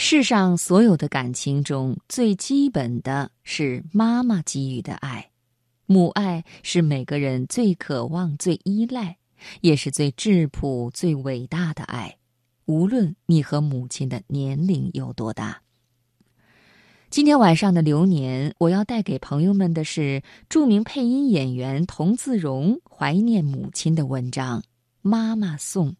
世上所有的感情中最基本的是妈妈给予的爱，母爱是每个人最渴望、最依赖，也是最质朴、最伟大的爱。无论你和母亲的年龄有多大。今天晚上的流年，我要带给朋友们的是著名配音演员童自荣怀念母亲的文章《妈妈颂》。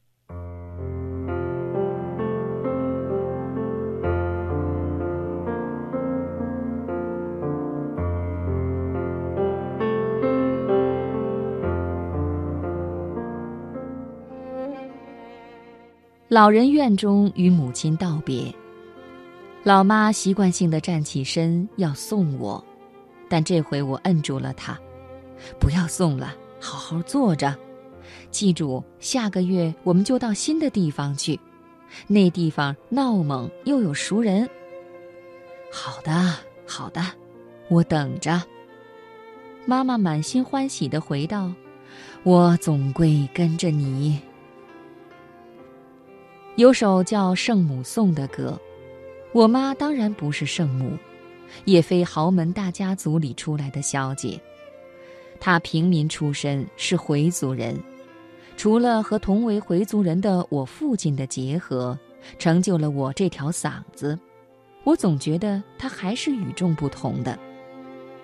老人院中与母亲道别。老妈习惯性的站起身要送我，但这回我摁住了她，不要送了，好好坐着。记住，下个月我们就到新的地方去，那地方闹猛又有熟人。好的，好的，我等着。妈妈满心欢喜的回道：“我总归跟着你。”有首叫《圣母颂》的歌。我妈当然不是圣母，也非豪门大家族里出来的小姐，她平民出身，是回族人。除了和同为回族人的我父亲的结合，成就了我这条嗓子，我总觉得她还是与众不同的。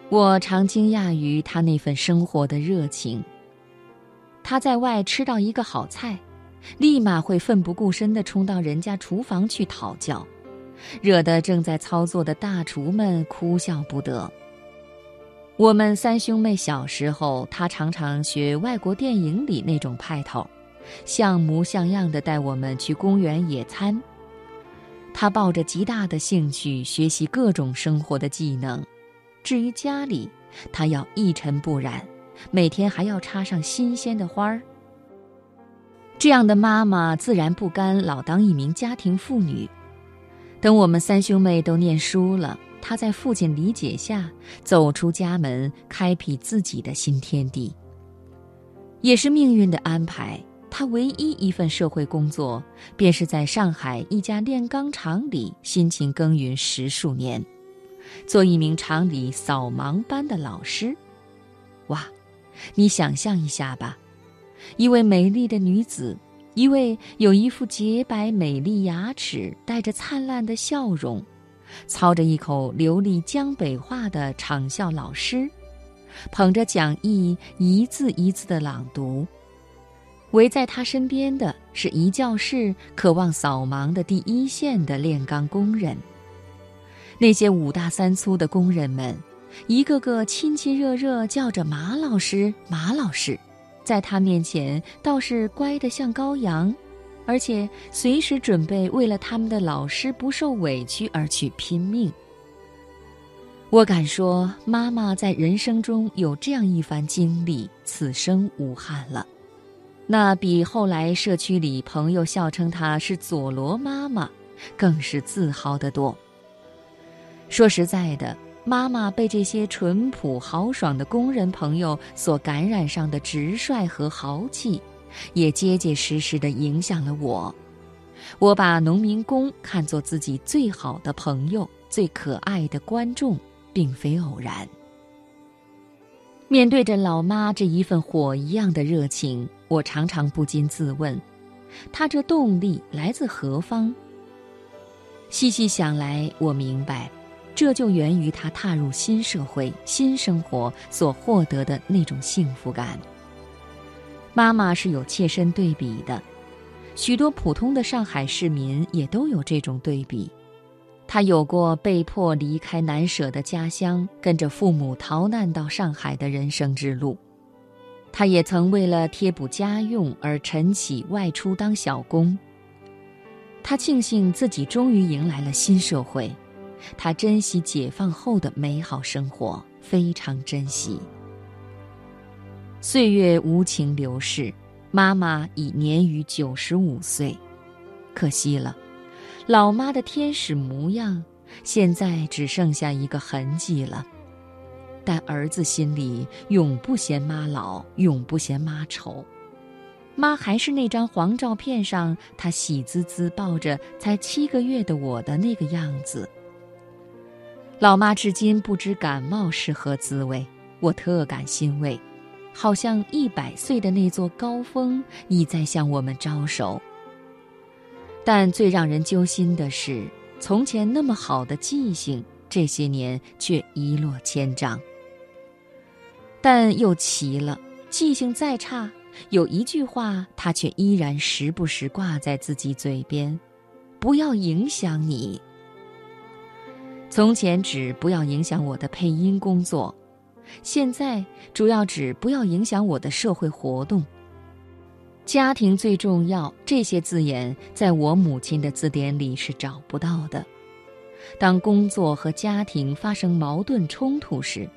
我常惊讶于她那份生活的热情。她在外吃到一个好菜，立马会奋不顾身地冲到人家厨房去讨教。惹得正在操作的大厨们哭笑不得。我们三兄妹小时候，他常常学外国电影里那种派头，像模像样的带我们去公园野餐。他抱着极大的兴趣学习各种生活的技能。至于家里，他要一尘不染，每天还要插上新鲜的花儿。这样的妈妈自然不甘老当一名家庭妇女。等我们三兄妹都念书了，她在父亲理解下走出家门，开辟自己的新天地。也是命运的安排，他唯一一份社会工作，便是在上海一家炼钢厂里辛勤耕耘十数年，做一名厂里扫盲班的老师。哇，你想象一下吧，一位美丽的女子。一位有一副洁白美丽牙齿、带着灿烂的笑容、操着一口流利江北话的场校老师，捧着讲义一字一字的朗读。围在他身边的是一教室渴望扫盲的第一线的炼钢工人。那些五大三粗的工人们，一个个亲亲热热叫着“马老师，马老师”。在他面前倒是乖得像羔羊，而且随时准备为了他们的老师不受委屈而去拼命。我敢说，妈妈在人生中有这样一番经历，此生无憾了。那比后来社区里朋友笑称她是佐罗妈妈，更是自豪得多。说实在的。妈妈被这些淳朴豪爽的工人朋友所感染上的直率和豪气，也结结实实地影响了我。我把农民工看作自己最好的朋友、最可爱的观众，并非偶然。面对着老妈这一份火一样的热情，我常常不禁自问：她这动力来自何方？细细想来，我明白。这就源于他踏入新社会、新生活所获得的那种幸福感。妈妈是有切身对比的，许多普通的上海市民也都有这种对比。他有过被迫离开难舍的家乡，跟着父母逃难到上海的人生之路。他也曾为了贴补家用而晨起外出当小工。他庆幸自己终于迎来了新社会。他珍惜解放后的美好生活，非常珍惜。岁月无情流逝，妈妈已年逾九十五岁，可惜了，老妈的天使模样，现在只剩下一个痕迹了。但儿子心里永不嫌妈老，永不嫌妈丑。妈还是那张黄照片上，她喜滋滋抱着才七个月的我的那个样子。老妈至今不知感冒是何滋味，我特感欣慰，好像一百岁的那座高峰已在向我们招手。但最让人揪心的是，从前那么好的记性，这些年却一落千丈。但又奇了，记性再差。有一句话，他却依然时不时挂在自己嘴边：“不要影响你。”从前指不要影响我的配音工作，现在主要指不要影响我的社会活动。家庭最重要，这些字眼在我母亲的字典里是找不到的。当工作和家庭发生矛盾冲突时，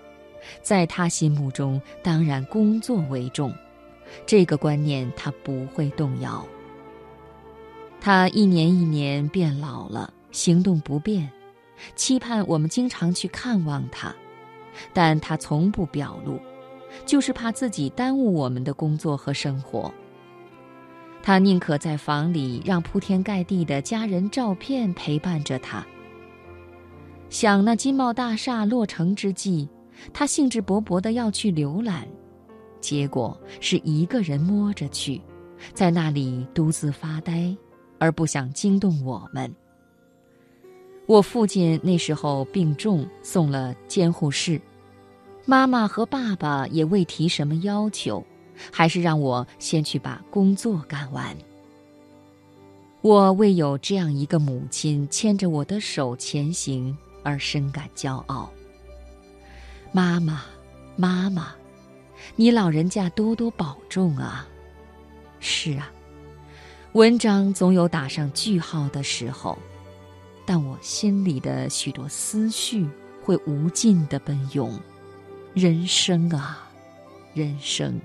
在他心目中，当然工作为重。这个观念他不会动摇。他一年一年变老了，行动不便，期盼我们经常去看望他，但他从不表露，就是怕自己耽误我们的工作和生活。他宁可在房里让铺天盖地的家人照片陪伴着他。想那金茂大厦落成之际，他兴致勃勃地要去浏览。结果是一个人摸着去，在那里独自发呆，而不想惊动我们。我父亲那时候病重，送了监护室，妈妈和爸爸也未提什么要求，还是让我先去把工作干完。我为有这样一个母亲牵着我的手前行而深感骄傲。妈妈，妈妈。你老人家多多保重啊！是啊，文章总有打上句号的时候，但我心里的许多思绪会无尽的奔涌。人生啊，人生。